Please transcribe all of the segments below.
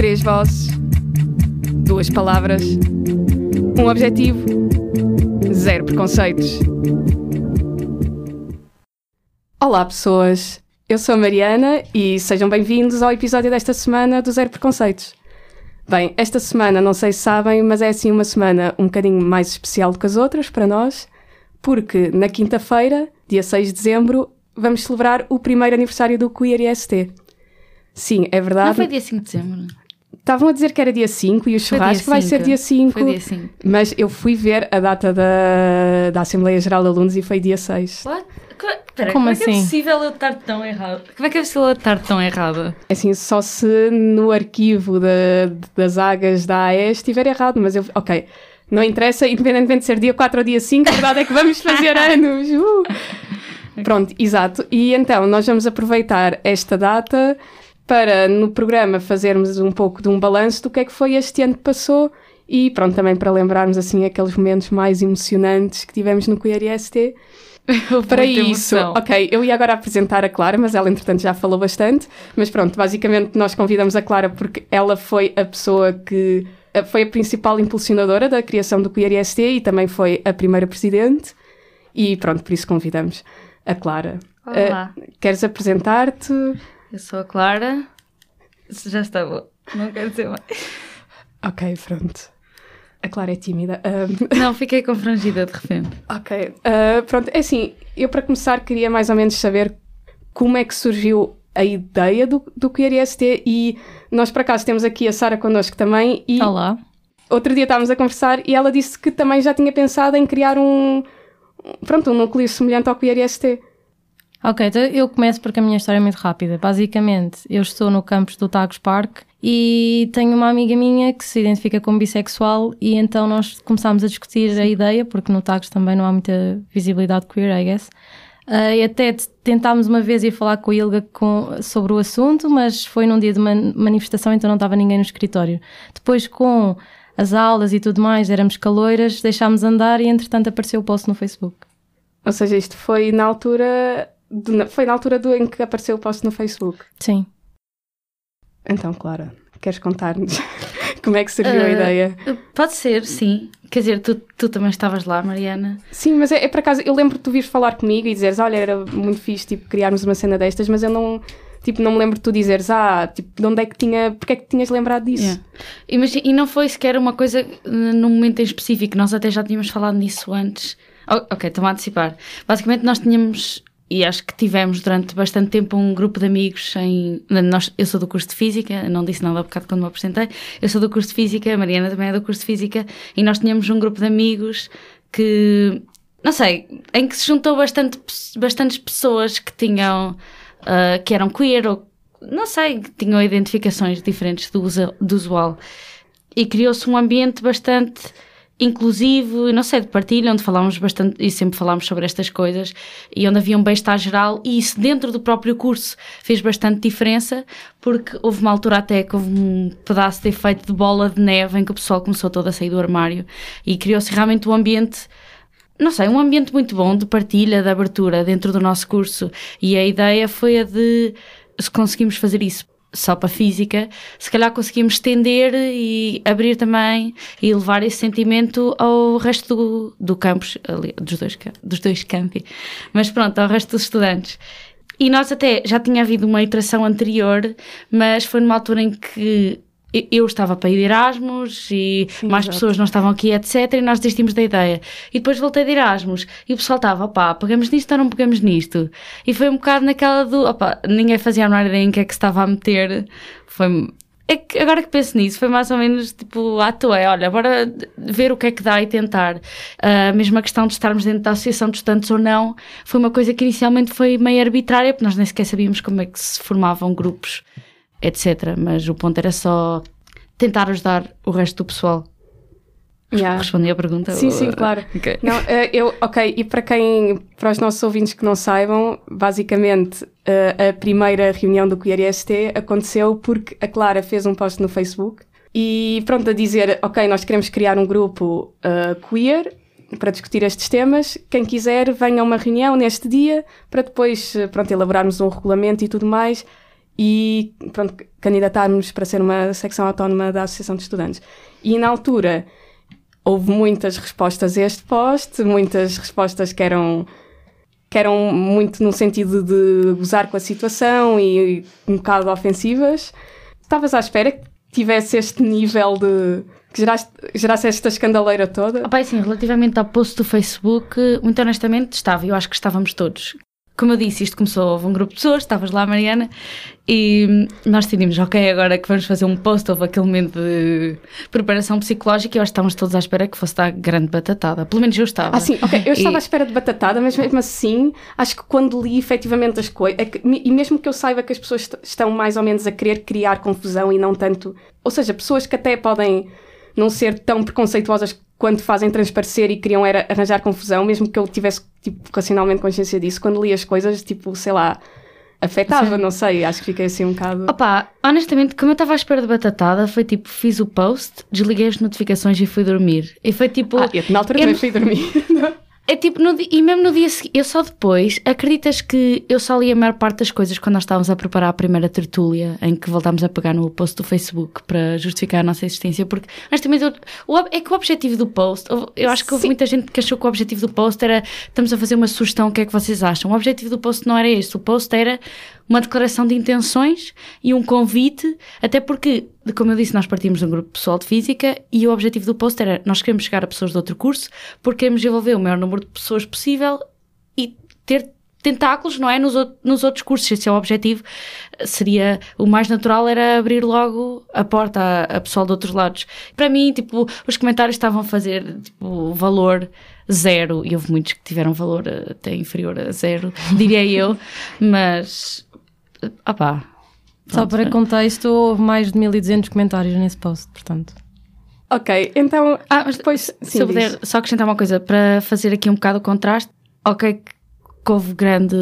Três vozes, duas palavras, um objetivo, zero preconceitos. Olá, pessoas. Eu sou a Mariana e sejam bem-vindos ao episódio desta semana do Zero Preconceitos. Bem, esta semana, não sei se sabem, mas é assim uma semana um bocadinho mais especial do que as outras para nós, porque na quinta-feira, dia 6 de dezembro, vamos celebrar o primeiro aniversário do Queer IST. Sim, é verdade. Não foi dia 5 de dezembro? Estavam a dizer que era dia 5 e o churrasco vai ser dia 5. Foi dia 5. Mas eu fui ver a data da, da Assembleia Geral de Alunos e foi dia 6. What? Pera, Como como é que é assim? possível eu estar tão errada? Como é que é possível eu estar tão errada? Assim, só se no arquivo da- das águas da AE estiver errado, mas eu. Ok. Não interessa, independentemente de ser dia 4 ou dia 5, a verdade é que vamos fazer anos. Uh! Pronto, exato. E então, nós vamos aproveitar esta data para, no programa, fazermos um pouco de um balanço do que é que foi este ano que passou e, pronto, também para lembrarmos, assim, aqueles momentos mais emocionantes que tivemos no Queer IST. Para isso, emoção. ok, eu ia agora apresentar a Clara, mas ela entretanto já falou bastante. Mas pronto, basicamente nós convidamos a Clara porque ela foi a pessoa que eh, foi a principal impulsionadora da criação do Queer IST e também foi a primeira presidente. E pronto, por isso convidamos a Clara. Olá. Eh, queres apresentar-te? Eu sou a Clara. Já está bom. Não quero dizer mais. Ok, pronto. A Clara é tímida. Ahm, Não, fiquei confrangida de repente. Ok, uh, pronto, é assim, eu para começar queria mais ou menos saber como é que surgiu a ideia do, do Queer IST e nós por acaso temos aqui a Sara connosco também e Olá. outro dia estávamos a conversar e ela disse que também já tinha pensado em criar um, pronto, um núcleo semelhante ao Queer IST. Ok, então eu começo porque a minha história é muito rápida. Basicamente, eu estou no campus do Tagus Park e tenho uma amiga minha que se identifica como bissexual e então nós começámos a discutir a ideia, porque no Tagus também não há muita visibilidade queer, I guess. Ah, e até tentámos uma vez ir falar com a Ilga com- sobre o assunto, mas foi num dia de man- manifestação, então não estava ninguém no escritório. Depois, com as aulas e tudo mais, éramos caloiras, deixámos andar e entretanto apareceu o post no Facebook. Ou seja, isto foi na altura, de- foi na altura do, em que apareceu o post no Facebook. Sim. Então, Clara, queres contar-nos como é que surgiu a Ah, ideia? Pode ser, sim. Quer dizer, tu, tu também estavas lá, Mariana. Sim, mas é, é por acaso, eu lembro de tu vires falar comigo e dizeres, olha, era muito fixe, tipo, criarmos uma cena destas, mas eu não, tipo, não me lembro de tu dizeres, ah, tipo, de onde é que tinha, porque é que tinhas lembrado disso? Yeah. Imagina- e não foi sequer uma coisa eh, num momento em específico, nós até já tínhamos falado nisso antes. Oh, ok, estou a antecipar. Basicamente, nós tínhamos, e acho que tivemos durante bastante tempo, um grupo de amigos em. Nós, eu sou do curso de Física, não disse nada há bocado quando me apresentei. Eu sou do curso de Física, a Mariana também é do curso de Física, e nós tínhamos um grupo de amigos que. Não sei, em que se juntou bastante, bastantes pessoas que tinham. ah, que eram queer ou não sei, que tinham identificações diferentes do, do usual. E criou-se um ambiente bastante inclusivo, não sei, de partilha, onde falámos bastante, e sempre falámos sobre estas coisas, e onde havia um bem-estar geral, e isso dentro do próprio curso fez bastante diferença, porque houve uma altura até que houve um pedaço de efeito de bola de neve em que o pessoal começou todo a sair do armário, e criou-se realmente um ambiente não sei, um ambiente muito bom de partilha, de abertura dentro do nosso curso. E a ideia foi a de, se conseguimos fazer isso só para física, se calhar conseguimos estender e abrir também e levar esse sentimento ao resto do, do campus, ali, dos, dois, dos dois campi. Mas pronto, ao resto dos estudantes. E nós até já tinha havido uma iteração anterior, mas foi numa altura em que eu- estava para ir de Erasmus e mais exato. pessoas não estavam aqui, etc. E nós desistimos da ideia. E depois voltei de Erasmus e o pessoal estava, opá, pegamos nisto ou não pegamos nisto? E foi um bocado naquela do, opá, ninguém fazia a menor ideia em que é que se estava a meter. Foi. É que agora que penso nisso, foi mais ou menos tipo à toa, é, olha, bora ver o que é que dá e tentar. A mesma questão de estarmos dentro da associação de estudantes ou não, foi uma coisa que inicialmente foi meio arbitrária, porque nós nem sequer sabíamos como é que se formavam grupos, etc. Mas o ponto era só tentar ajudar o resto do pessoal. Yeah. Respondi à pergunta? Sim, ou- sim, claro. Ok. Não, eh, eu, ok, e para quem, para os nossos ouvintes que não saibam, basicamente eh, a primeira reunião do Queer IST aconteceu porque a Clara fez um post no Facebook e pronto, a dizer, ok, nós queremos criar um grupo eh, queer para discutir estes temas, quem quiser venha a uma reunião neste dia para depois, pronto, elaborarmos um regulamento e tudo mais. E pronto, candidatarmos para ser uma secção autónoma da Associação de Estudantes. E na altura houve muitas respostas a este post, muitas respostas que eram, que eram muito no sentido de gozar com a situação e, e um bocado ofensivas. Estavas à espera que tivesse este nível de. que gerasse, gerasse esta escandaleira toda? Opa, assim, relativamente ao post do Facebook, muito honestamente estava, eu acho que estávamos todos. Como eu disse, isto começou, houve um grupo de pessoas, estavas lá, Mariana, e nós decidimos, ok, agora que vamos fazer um post, houve aquele momento de preparação psicológica e eu acho que estávamos todos à espera que fosse dar grande batatada. Pelo menos eu estava. Ah, sim, ok. Eu estava E- à espera de batatada, mas mesmo assim, acho que quando li efetivamente as coisas, e mesmo que eu saiba que as pessoas est- estão mais ou menos a querer criar confusão e não tanto. Ou seja, pessoas que até podem não ser tão preconceituosas quando fazem transparecer e queriam era arranjar confusão, mesmo que eu tivesse, tipo, racionalmente consciência disso, quando li as coisas, tipo, sei lá, afetava, não sei, acho que fiquei assim um bocado. Opa, honestamente, como eu estava à espera de batatada, foi tipo, fiz o post, desliguei as notificações e fui dormir. E foi tipo. Ah, eu, na altura eu também fui dormir. É tipo, no e mesmo no dia seguinte, eu só depois, acreditas que eu só li a maior parte das coisas quando nós estávamos a preparar a primeira tertúlia, em que voltámos a pegar no post do Facebook para justificar a nossa existência, porque honestamente, eu- o é que o objetivo do post, eu acho que houve Sim. muita gente que achou que o objetivo do post era, estamos a fazer uma sugestão, o que é que vocês acham? O objetivo do post não era este, o post era uma declaração de intenções e um convite, até porque, como eu disse, nós partimos de um grupo pessoal de física e o objetivo do post era nós queremos chegar a pessoas de outro curso porque queremos envolver o maior número de pessoas possível e ter tentáculos, não é? Nos, nos outros cursos, esse é o objetivo. Seria, o mais natural era abrir logo a porta a, a pessoal de outros lados. Para mim, tipo, os comentários estavam a fazer, tipo, valor zero, e houve muitos que tiveram valor até inferior a zero, diria eu, mas, opá. Só pronto, para contexto, houve mais de 1200 comentários nesse post, portanto. ok, então. Ah, mas depois. se sim, eu diz. puder só acrescentar uma coisa, para fazer aqui um bocado o contraste, ok, que houve grande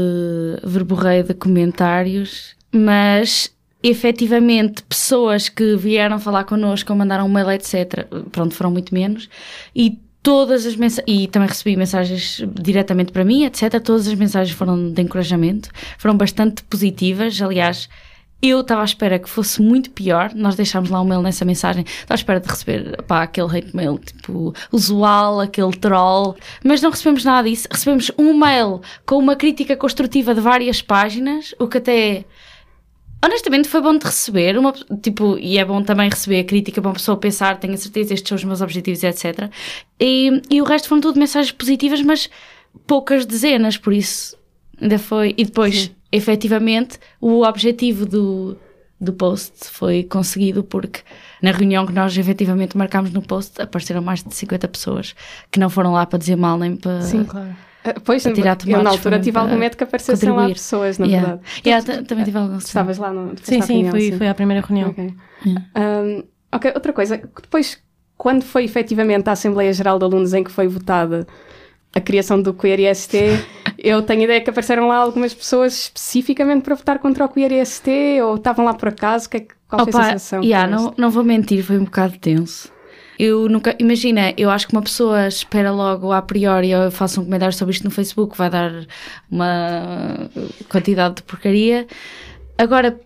verborreio de comentários, mas efetivamente pessoas que vieram falar connosco ou mandaram um mail, etc., pronto, foram muito menos, e todas as mensagens, e também recebi mensagens diretamente para mim, etc., todas as mensagens foram de encorajamento, foram bastante positivas, aliás, eu estava à espera que fosse muito pior. Nós deixámos lá um mail nessa mensagem. Estava à espera de receber pá, aquele hate mail tipo usual, aquele troll. Mas não recebemos nada disso. Recebemos um mail com uma crítica construtiva de várias páginas, o que até. Honestamente foi bom de receber, uma, tipo, e é bom também receber a crítica para uma pessoa pensar, tenho a certeza, estes são os meus objetivos, etc. E, e o resto foram tudo mensagens positivas, mas poucas dezenas, por isso ainda foi. E depois, efetivamente, o objetivo do, do post foi conseguido porque na reunião que nós efetivamente marcámos no post apareceram mais de 50 pessoas que não foram lá para dizer mal nem para. Sim, claro. Ah, Pois, tirar eu na altura tive algum medo que aparecessem lá pessoas, na Yeah. verdade. Yeah, t- também tive algum Estavas lá no. Sim, sim, reunião, foi, foi à primeira reunião. Ok. Yeah. Um, ok, outra coisa, depois, quando foi efetivamente a Assembleia Geral de Alunos em que foi votada a criação do Queer IST, eu tenho ideia que apareceram lá algumas pessoas especificamente para votar contra o Queer IST ou estavam lá por acaso, que é qual foi a Opa, sensação? yeah, não, não vou mentir, foi um bocado tenso. Eu nunca, imagina, eu acho que uma pessoa espera logo a priori, eu faço um comentário sobre isto no Facebook, vai dar uma quantidade de porcaria. Agora,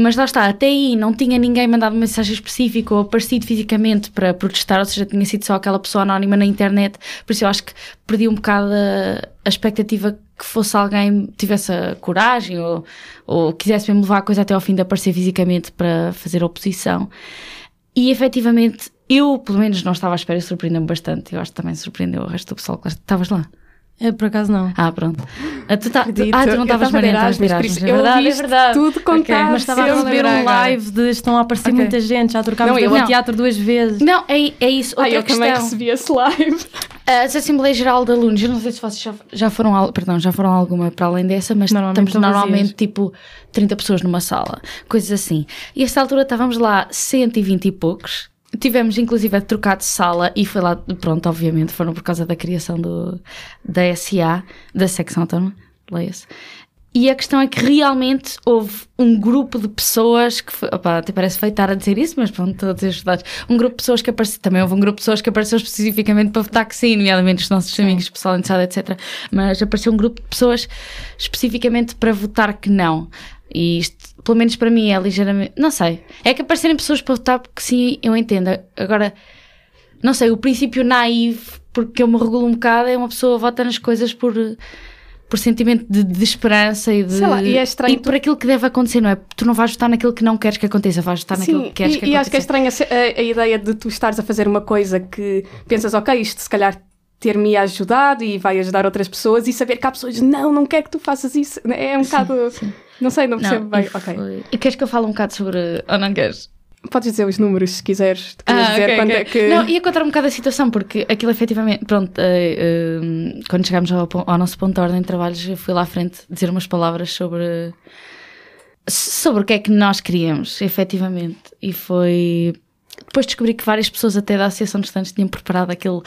mas lá está, até aí não tinha ninguém mandado uma mensagem específica ou aparecido fisicamente para protestar, ou seja, tinha sido só aquela pessoa anónima na internet, por isso eu acho que perdi um bocado a, a expectativa que fosse alguém tivesse a coragem ou, ou quisesse mesmo levar a coisa até ao fim de aparecer fisicamente para fazer oposição. E efetivamente, eu pelo menos não estava à espera e surpreendeu-me bastante. Eu acho que também surpreendeu o resto do pessoal estavas lá. Eu, por acaso, não. Ah, pronto. Ah, tu, tá, tu, ah, tu não Eu estavas de Erasmus, por isso É eu verdade, é verdade. tudo contado. Mas estava a Eu lembrar um live de estão a aparecer Ok. muita gente, já trocámos Não, de eu- não, não. teatro duas vezes. Não, é, é isso. Ah, Outra eu também questão. recebi esse live. A Assembleia Geral de Alunos, eu não sei se vocês já, já foram, perdão, já foram alguma para além dessa, mas Normalmente estamos normalmente vazias. tipo 30 pessoas numa sala, coisas assim. E a esta altura estávamos lá 120 e poucos. Tivemos inclusive a trocar de sala e foi lá, pronto, obviamente, foram por causa da criação do, da SA, da secção autónoma, leia-se. E a questão é que realmente houve um grupo de pessoas que foi, opa, até parece feito estar a dizer isso, mas pronto, as verdades. Um grupo de pessoas que apareceu, também houve um grupo de pessoas que apareceu especificamente para votar que sim, nomeadamente os nossos amigos, pessoal interessado, etc. Mas apareceu um grupo de pessoas especificamente para votar que não. E isto, pelo menos para mim, é ligeiramente. Não sei. É que aparecerem pessoas para votar, porque sim, eu entendo. Agora, não sei, o princípio naive, porque eu me regulo um bocado, é uma pessoa vota nas coisas por por sentimento de, de esperança e de lá, e, é estranho e por aquilo que deve acontecer, não é? Tu não vais votar naquilo que não queres que aconteça, vais votar Sim, naquilo que queres e, que e aconteça. acho que é estranha a, a, ideia de tu estares a fazer uma coisa que pensas, ok, isto se calhar ter-me ajudado e vai ajudar outras pessoas e saber que há pessoas, não, não quero que tu faças isso. É um sim, bocado. Sim. Não sei, não percebo não, bem. E, ok. Foi... e queres que eu fale um bocado sobre. Ou não queres? Podes dizer os números se quiseres. Ah, dizer okay, quando okay. é que. Não, ia contar um bocado a situação, porque aquilo efetivamente. Pronto, uh, uh, quando chegámos ao, ao, nosso ponto de ordem de trabalhos, eu fui lá à frente dizer umas palavras sobre. sobre o que é que nós queríamos, efetivamente. E foi. Depois descobri que várias pessoas, até da Associação de Estudantes, tinham preparado aquele.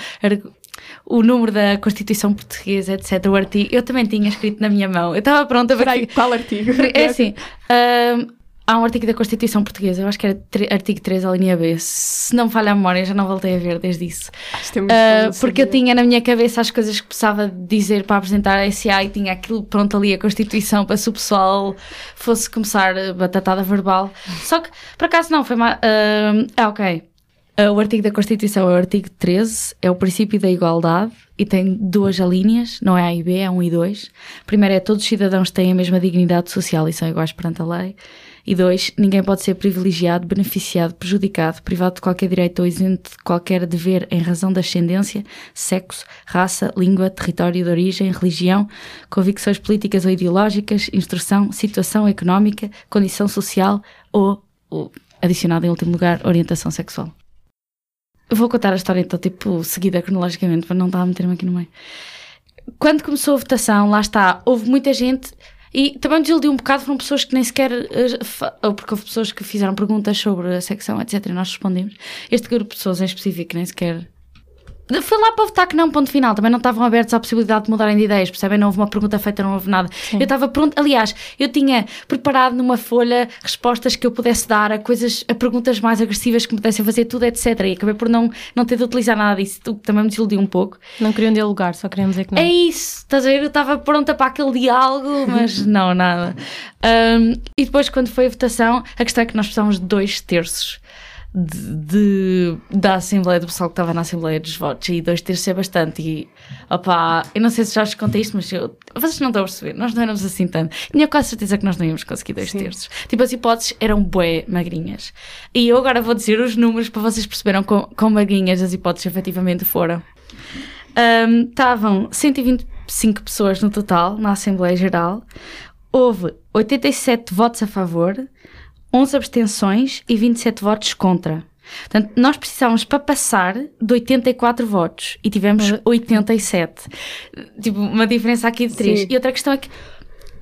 O número da Constituição Portuguesa, etc. O artigo. Eu também tinha escrito na minha mão. Eu estava pronta para. Peraí, qual artigo? É assim. Uh, há um artigo da Constituição Portuguesa, eu acho que era artigo 3, a linha B. Se não me falha a memória, já não voltei a ver desde isso. Uh, porque eu tinha na minha cabeça as coisas que precisava dizer para apresentar a SA e tinha aquilo pronto ali, a Constituição, para se o pessoal fosse começar a batatada verbal. Só que, por acaso, não, foi mais. Uh, ah, ok. Uh, o artigo da Constituição é o artigo 13, é o princípio da igualdade e tem duas alíneas, não é A e B, é 1 e 2. Primeiro é todos os cidadãos têm a mesma dignidade social e são iguais perante a lei. E dois, ninguém pode ser privilegiado, beneficiado, prejudicado, privado de qualquer direito ou isento de qualquer dever em razão da ascendência, sexo, raça, língua, território de origem, religião, convicções políticas ou ideológicas, instrução, situação económica, condição social ou, ou adicionado em último lugar, orientação sexual. Vou contar a história então, tipo, seguida cronologicamente, para não estar a meter-me aqui no meio. Quando começou a votação, lá está, houve muita gente e também desiludiu um bocado, foram pessoas que nem sequer. Ou porque houve pessoas que fizeram perguntas sobre a secção, etc. E nós respondemos. Este grupo de pessoas em específico nem sequer foi lá para votar que não, ponto final. Também não estavam abertos à possibilidade de mudarem de ideias, percebem? Não houve uma pergunta feita, não houve nada. Sim. Eu estava pronto, aliás, eu tinha preparado numa folha respostas que eu pudesse dar a coisas, a perguntas mais agressivas que me pudessem fazer, tudo, etc. E acabei por não, não ter de utilizar nada disso, o que também me desiludiu um pouco. Não queriam dialogar, só queriam dizer que não. É isso, estás a ver? Eu estava pronta para aquele diálogo, mas não, nada. Um, e depois, quando foi a votação, a questão é que nós precisávamos de dois terços de, de, da Assembleia, do pessoal que estava na Assembleia dos votos, e dois terços é bastante. E opá, eu não sei se já vos contei isto, mas eu, vocês não estão a perceber, nós não éramos assim tanto. Tinha quase certeza que nós não íamos conseguir dois Sim. terços. Tipo, as hipóteses eram bué magrinhas. E eu agora vou dizer os números para vocês perceberam quão, quão magrinhas as hipóteses efetivamente foram. Um, estavam 125 pessoas no total na Assembleia Geral. Houve 87 votos a favor, 11 abstenções e 27 votos contra. Portanto, nós precisávamos para passar de 84 votos e tivemos 87. Tipo, uma diferença aqui de 3. Sim. E outra questão é que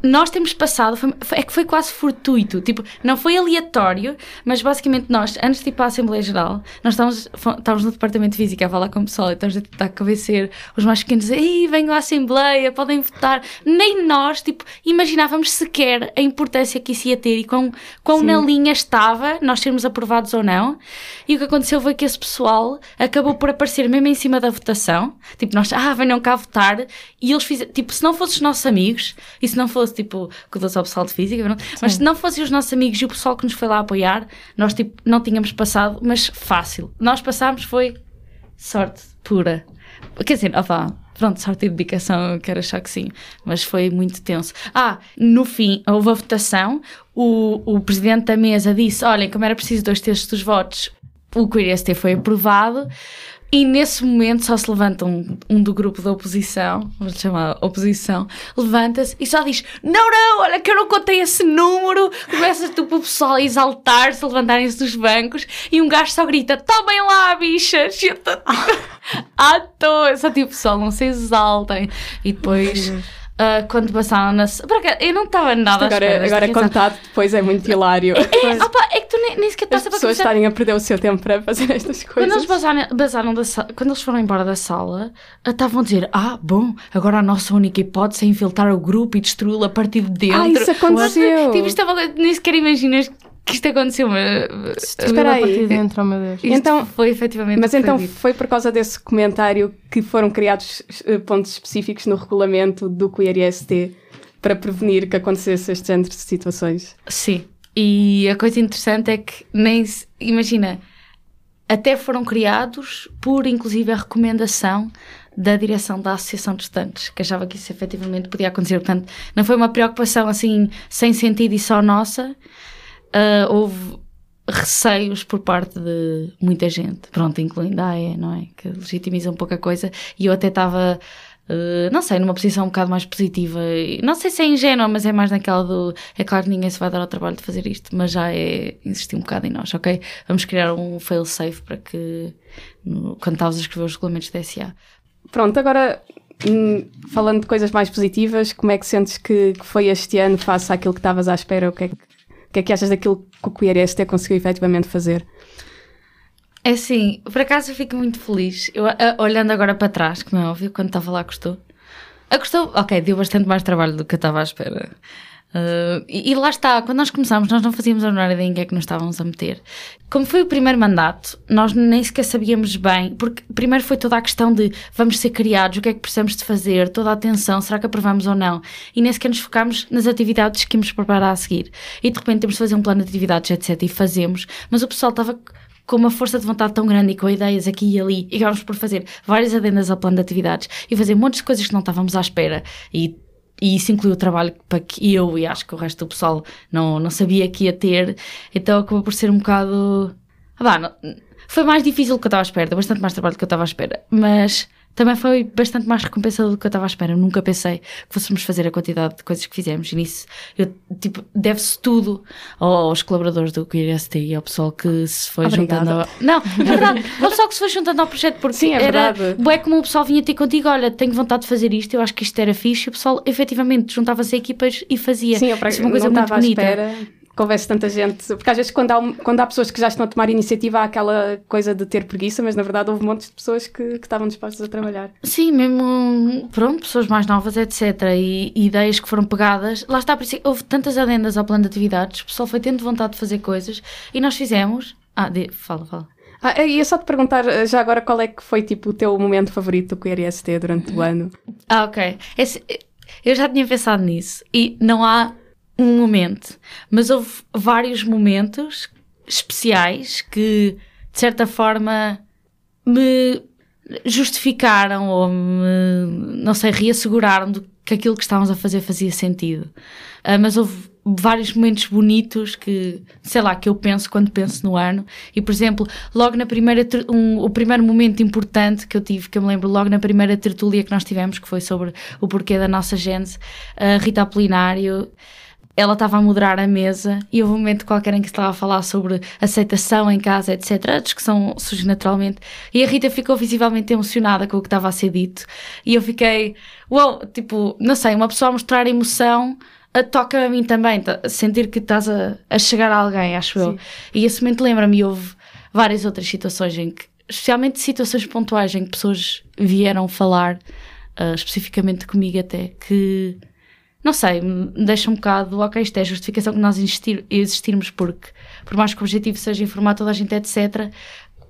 nós temos passado, foi, é que foi quase fortuito, tipo, não foi aleatório, mas basicamente nós, antes de ir para a Assembleia Geral, nós estávamos, estávamos no Departamento de Física a falar com o pessoal e estávamos a tentar convencer os mais pequenos, ei, venham à Assembleia, podem votar. Nem nós, tipo, imaginávamos sequer a importância que isso ia ter e quão, quão na linha estava nós sermos aprovados ou não. E o que aconteceu foi que esse pessoal acabou por aparecer mesmo em cima da votação, tipo, nós, ah, venham cá votar, e eles fizeram, tipo, se não fossem os nossos amigos, e se não fosse tipo, que dou ao pessoal de física, não? mas se não fossem os nossos amigos e o pessoal que nos foi lá apoiar, nós tipo, não tínhamos passado, mas fácil. Nós passámos foi sorte pura. Quer dizer, opa, pronto, sorte e dedicação, quero achar que sim, mas foi muito tenso. Ah, no fim, houve a votação, o, o presidente da mesa disse: olhem, como era preciso dois terços dos votos, o QRST foi aprovado. E nesse momento só se levanta um, um do grupo da oposição, vamos chamar oposição, levanta-se e só diz: Não, não, olha que eu não contei esse número. Começa tipo, o pessoal a exaltar-se, a levantarem-se dos bancos e um gajo só grita: Tomem lá, bichas! E eu tô, à toa, só tipo, pessoal, não se exaltem. E depois. Uh, quando passaram na. Porque eu não estava nada Isto agora, agora contado depois é muito hilário. É, é, opa, é que tu nem, nem sequer estás a As pessoas estarem a perder o seu tempo para fazer estas coisas. Quando eles basaram, basaram da quando eles foram embora da sala, ah, estavam a dizer: Ah, bom, agora a nossa única hipótese é infiltrar o grupo e destruí-lo a partir de dentro. Ah, isso aconteceu. Tipo, estava, nem sequer imaginas que isto aconteceu, mas. Espera aí. A partir dentro, oh meu Deus. Isto então, foi efetivamente. Mas então foi por causa desse comentário que foram criados pontos específicos no regulamento do QRST para prevenir que acontecesse este género de situações. Sim. E a coisa interessante é que nem se, imagina, até foram criados por inclusive a recomendação da direção da Associação de Estantes, que achava que isso efetivamente podia acontecer. Portanto, não foi uma preocupação assim sem sentido e só nossa. Uh, houve receios por parte de muita gente, pronto, incluindo a AE, não é? Que legitimiza um pouco a coisa. E eu até estava Uh, não sei, numa posição um bocado mais positiva. Não sei se é ingênua, mas é mais naquela do. É claro que ninguém se vai dar ao trabalho de fazer isto, mas já é insistir um bocado em nós, ok? Vamos criar um fail safe para que. No, quando estavas a escrever os regulamentos da SA. Pronto, agora hum, falando de coisas mais positivas, como é que sentes que, que foi este ano face àquilo que estavas à espera? O que é que, o que, é que achas daquilo que o QRST conseguiu efetivamente fazer? É assim, por acaso eu fico muito feliz. Eu, olhando agora para trás, como é óbvio, quando estava lá custou. A custou, ok, deu bastante mais trabalho do que eu estava à espera. Uh, e, e, lá está, quando nós começámos, nós não fazíamos a menor ideia em que é que nos estávamos a meter. Como foi o primeiro mandato, nós nem sequer sabíamos bem, porque primeiro foi toda a questão de vamos ser criados, o que é que precisamos de fazer, toda a atenção, será que aprovamos ou não? E nem sequer nos focámos nas atividades que íamos preparar a seguir. E de repente temos de fazer um plano de atividades, etc. E fazemos, mas o pessoal estava com uma força de vontade tão grande e com ideias aqui e ali, e acabamos por fazer várias adendas ao plano de atividades e fazer montes de coisas que não estávamos à espera. E, e isso incluiu o trabalho para que eu e acho que o resto do pessoal não, não sabia que ia ter. Então acabou por ser um bocado. Ah, não, foi mais difícil do que eu estava à espera, bastante mais trabalho do que eu estava à espera, mas também foi bastante mais recompensador do que eu estava à espera. Eu nunca pensei que fôssemos fazer a quantidade de coisas que fizemos. E nisso, eu, tipo, deve-se tudo aos colaboradores do QRST e ao pessoal que se foi Obrigada. juntando. Ao... Não, é verdade. ao pessoal que se foi juntando ao projeto, porque Sim, é era. verdade. É como o pessoal vinha ter contigo: olha, tenho vontade de fazer isto, eu acho que isto era fixe. E o pessoal efetivamente juntava-se a equipas e fazia. Sim, eu para, Isso é uma coisa muito bonita. espera houvesse tanta gente. Porque às vezes, quando há, quando há pessoas que já estão a tomar iniciativa, há aquela coisa de ter preguiça, mas na verdade houve montes de pessoas que, que estavam dispostas a trabalhar. Sim, mesmo, pronto, pessoas mais novas, etc. E, e ideias que foram pegadas. Lá está, por isso, houve tantas adendas ao plano de atividades, o pessoal foi tendo vontade de fazer coisas e nós fizemos. Ah, de- fala, fala. Ah, e é só te perguntar eh, já agora qual é que foi tipo o teu momento favorito do QRST durante o ano. Ah, ok. Esse- eu já tinha pensado nisso e não há um momento, mas houve vários momentos especiais que, de certa forma, me justificaram ou me, não sei, reasseguraram do que aquilo que estávamos a fazer fazia sentido. Ah, mas houve vários momentos bonitos que, sei lá, que eu penso quando penso no ano. E, por exemplo, logo na primeira, um, o primeiro momento importante que eu tive, que eu me lembro logo na primeira tertúlia que nós tivemos, que foi sobre o porquê da nossa gênese, a Rita Apolinário, ela estava a moderar a mesa e houve um momento qualquer em que estava a falar sobre aceitação em casa, etc. A discussão surge naturalmente. E a Rita ficou visivelmente emocionada com o que estava a ser dito. E eu fiquei, uau, tipo, não sei, uma pessoa a mostrar emoção toca a mim também, tá- sentir que estás a, a chegar a alguém, acho eu. E esse momento lembra-me, houve várias outras situações em que, especialmente situações pontuais em que pessoas vieram falar, ah, especificamente comigo até, que não sei, me deixa um bocado, ok, isto é a justificação que nós existir, existirmos, porque por mais que o objetivo seja informar toda a gente, etc.,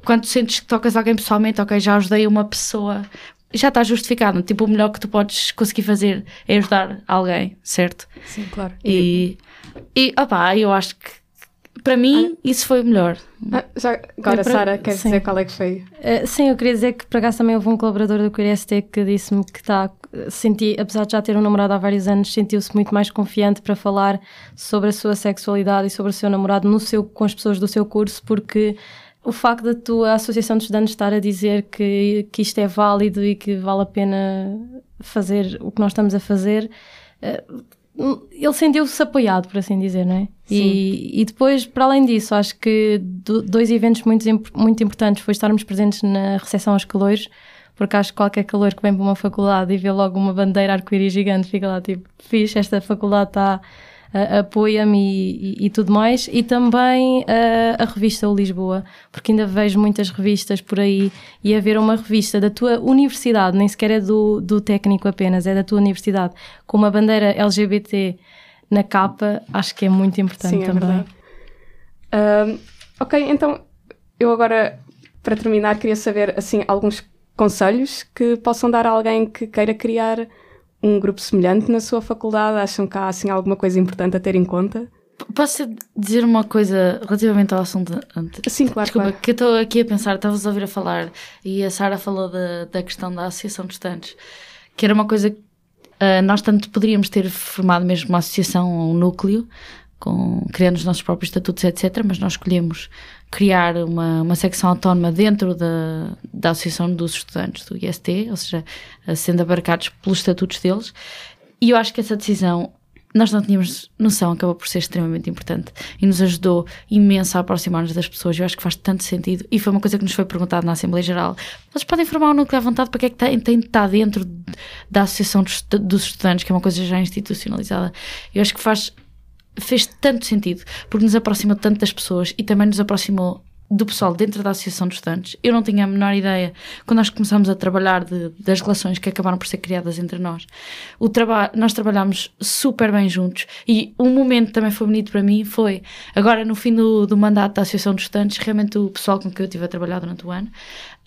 quando sentes que tocas alguém pessoalmente, ok, já ajudei uma pessoa, já está justificado. Tipo, o melhor que tu podes conseguir fazer é ajudar alguém, certo? Sim, claro. E, e opá, eu acho que para mim isso foi o melhor. Ah, já, agora, É para- Sara, queres sim. dizer qual é que foi? Eh, sim, eu queria dizer que por acaso também houve um colaborador do QRST que disse-me que está, senti, apesar de já ter um namorado há vários anos, sentiu-se muito mais confiante para falar sobre a sua sexualidade e sobre o seu namorado no seu, com as pessoas do seu curso, porque o facto da tua associação de estudantes estar a dizer que, que isto é válido e que vale a pena fazer o que nós estamos a fazer, eh, ele sentiu-se apoiado, por assim dizer, não é? E, e depois, para além disso, acho que do- dois eventos muito, muito importantes foi estarmos presentes na recepção aos calores, porque acho que qualquer calor que vem para uma faculdade e vê logo uma bandeira arco-íris gigante, fica lá tipo, fixe, esta faculdade está a- apoia-me e, e- e tudo mais. E também a, a revista O Lisboa, porque ainda vejo muitas revistas por aí e haver uma revista da tua universidade, nem sequer é do, do técnico apenas, é da tua universidade, com uma bandeira LGBT na capa, acho que é muito importante Sim, é também. Ahm, ok, então eu agora, para terminar, queria saber assim alguns conselhos que possam dar a alguém que queira criar um grupo semelhante na sua faculdade? Acham que há assim, alguma coisa importante a ter em conta? Posso dizer uma coisa relativamente ao assunto antes? Sim, claro. Desculpa, claro. que eu estou aqui a pensar, estava-vos a ouvir a falar e a Sara falou da, da questão da associação de estudantes, que era uma coisa que uh, nós tanto poderíamos ter formado mesmo uma associação, um núcleo, com, criando os nossos próprios estatutos, etc. Mas nós escolhemos criar uma, uma secção autónoma dentro da, da Associação dos Estudantes do IST, ou seja, sendo abarcados pelos estatutos deles. E eu acho que essa decisão nós não tínhamos noção, acabou por ser extremamente importante e nos ajudou imenso a aproximar-nos das pessoas. Eu acho que faz tanto sentido e foi uma coisa que nos foi perguntado na Assembleia Geral. Vocês podem formar o núcleo à vontade para que é que tem, tem de estar dentro da Associação dos, dos Estudantes, que é uma coisa já institucionalizada. Eu acho que faz fez tanto sentido, porque nos aproximou tanto das pessoas e também nos aproximou do pessoal dentro da Associação de Estudantes. Eu não tinha a menor ideia, quando nós começámos a trabalhar de, das relações que acabaram por ser criadas entre nós. O traba nós trabalhámos super bem juntos e um momento também foi bonito para mim foi, agora no fim do, do mandato da Associação de Estudantes, realmente o pessoal com quem eu estive a trabalhar durante o ano,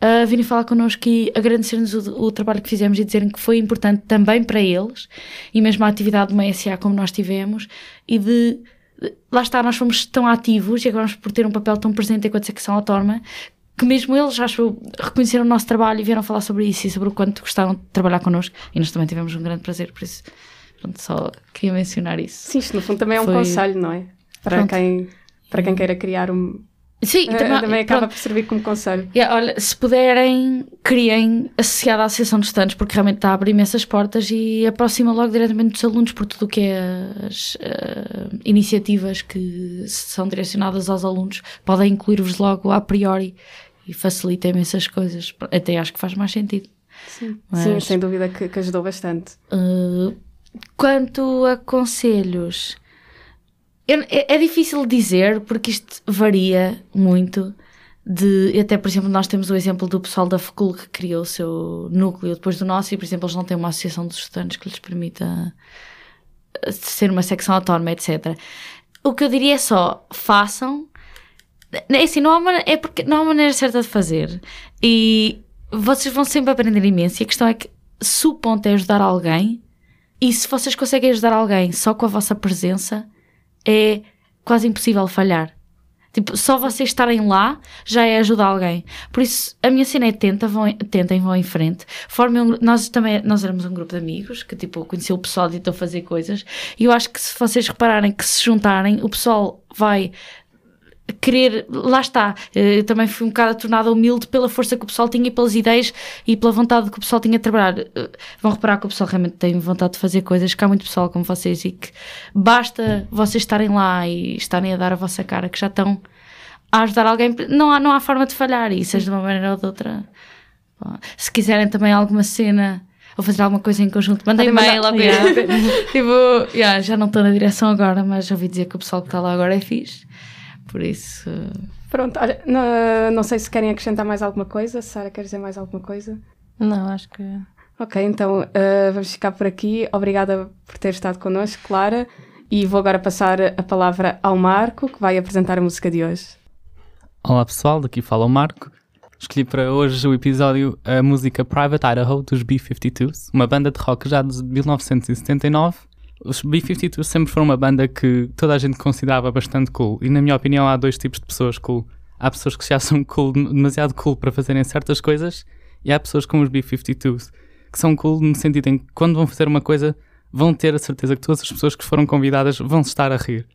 uh, virem falar connosco e agradecer-nos o, o, trabalho que fizemos e dizerem que foi importante também para eles e mesmo a atividade de uma SA como nós tivemos e de lá está, nós fomos tão ativos e acabamos por ter um papel tão presente enquanto secção autónoma que mesmo eles, acho, reconheceram o nosso trabalho e vieram falar sobre isso e sobre o quanto gostaram de trabalhar connosco e nós também tivemos um grande prazer, por isso pronto, só queria mencionar isso. Sim, isto no fundo também é um Foi... conselho, não é? Para quem, para quem queira criar um, Sim, também, também acaba por servir como conselho. Yeah, olha, se puderem, criem associado à Associação de Estudantes, porque realmente está a abrir imensas portas e aproxima logo diretamente dos alunos por tudo o que é as uh, iniciativas que são direcionadas aos alunos, podem incluir-vos logo a priori e facilita imensas coisas. Até acho que faz mais sentido. Sim, Mas, Sim sem dúvida que, que ajudou bastante. Uh, quanto a conselhos é, é, difícil dizer porque isto varia muito. De, até, por exemplo, nós temos o exemplo do pessoal da FECUL que criou o seu núcleo depois do nosso, e, por exemplo, eles não têm uma associação dos estudantes que lhes permita eh, ser uma secção autónoma, etc. O que eu diria é só façam. É assim, não há, maneira, é porque não há maneira certa de fazer. E vocês vão sempre aprender imenso. E a questão é que se o ponto é ajudar alguém, e se vocês conseguem ajudar alguém só com a vossa presença, é quase impossível falhar. Tipo, só vocês estarem lá já é ajudar alguém. Por isso, a minha cena é tenta, vão, tentem, vão em frente. Formem um, nós também, nós éramos um grupo de amigos que, tipo, conheceu o pessoal e estão a fazer coisas. E eu acho que se vocês repararem que se juntarem, o pessoal vai querer, lá está, eh, eu também fui um bocado tornada humilde pela força que o pessoal tinha e pelas ideias e pela vontade que o pessoal tinha de trabalhar. Eh, vão reparar que o pessoal realmente tem vontade de fazer coisas, que há muito pessoal como vocês e que basta vocês estarem lá e estarem a dar a vossa cara, que já estão a ajudar alguém, não há, não há forma de falhar, e seja de uma maneira ou de outra. Se quiserem também alguma cena ou fazer alguma coisa em conjunto, mandem e-mail logo. Yeah. tipo, yeah, já não estou na direção agora, mas ouvi dizer que o pessoal que está lá agora é fixe. Por isso. Pronto, olha, não, não sei se querem acrescentar mais alguma coisa. Sara, quer dizer mais alguma coisa? Não, acho que. Ok, então uh, vamos ficar por aqui. Obrigada por ter estado connosco, Clara. E vou agora passar a palavra ao Marco, que vai apresentar a música de hoje. Olá pessoal, daqui fala o Marco. Escolhi para hoje o episódio a música Private Idaho dos B-52s, uma banda de rock já de 1979 os B-52 sempre foram uma banda que toda a gente considerava bastante cool. E na minha opinião há dois tipos de pessoas cool. Há pessoas que já são cool, demasiado cool para fazerem certas coisas e há pessoas como os B-52s que são cool no sentido em que quando vão fazer uma coisa vão ter a certeza que todas as pessoas que foram convidadas vão estar a rir.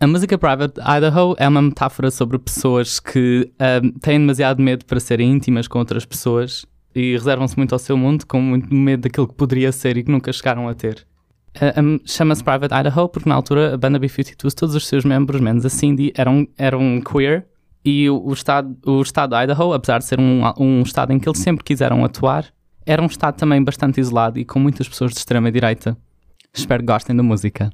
A música Private Idaho é uma metáfora sobre pessoas que um, têm demasiado medo para serem íntimas com outras pessoas e reservam-se muito ao seu mundo com muito medo daquilo que poderia ser e que nunca chegaram a ter. Um, Chama-se Private Idaho porque na altura a banda B-52, todos os seus membros, menos a Cindy, eram, eram queer e o, o, estado, o estado de Idaho, apesar de ser um, um estado em que eles sempre quiseram atuar, era um estado também bastante isolado e com muitas pessoas de extrema-direita. Espero que gostem da música.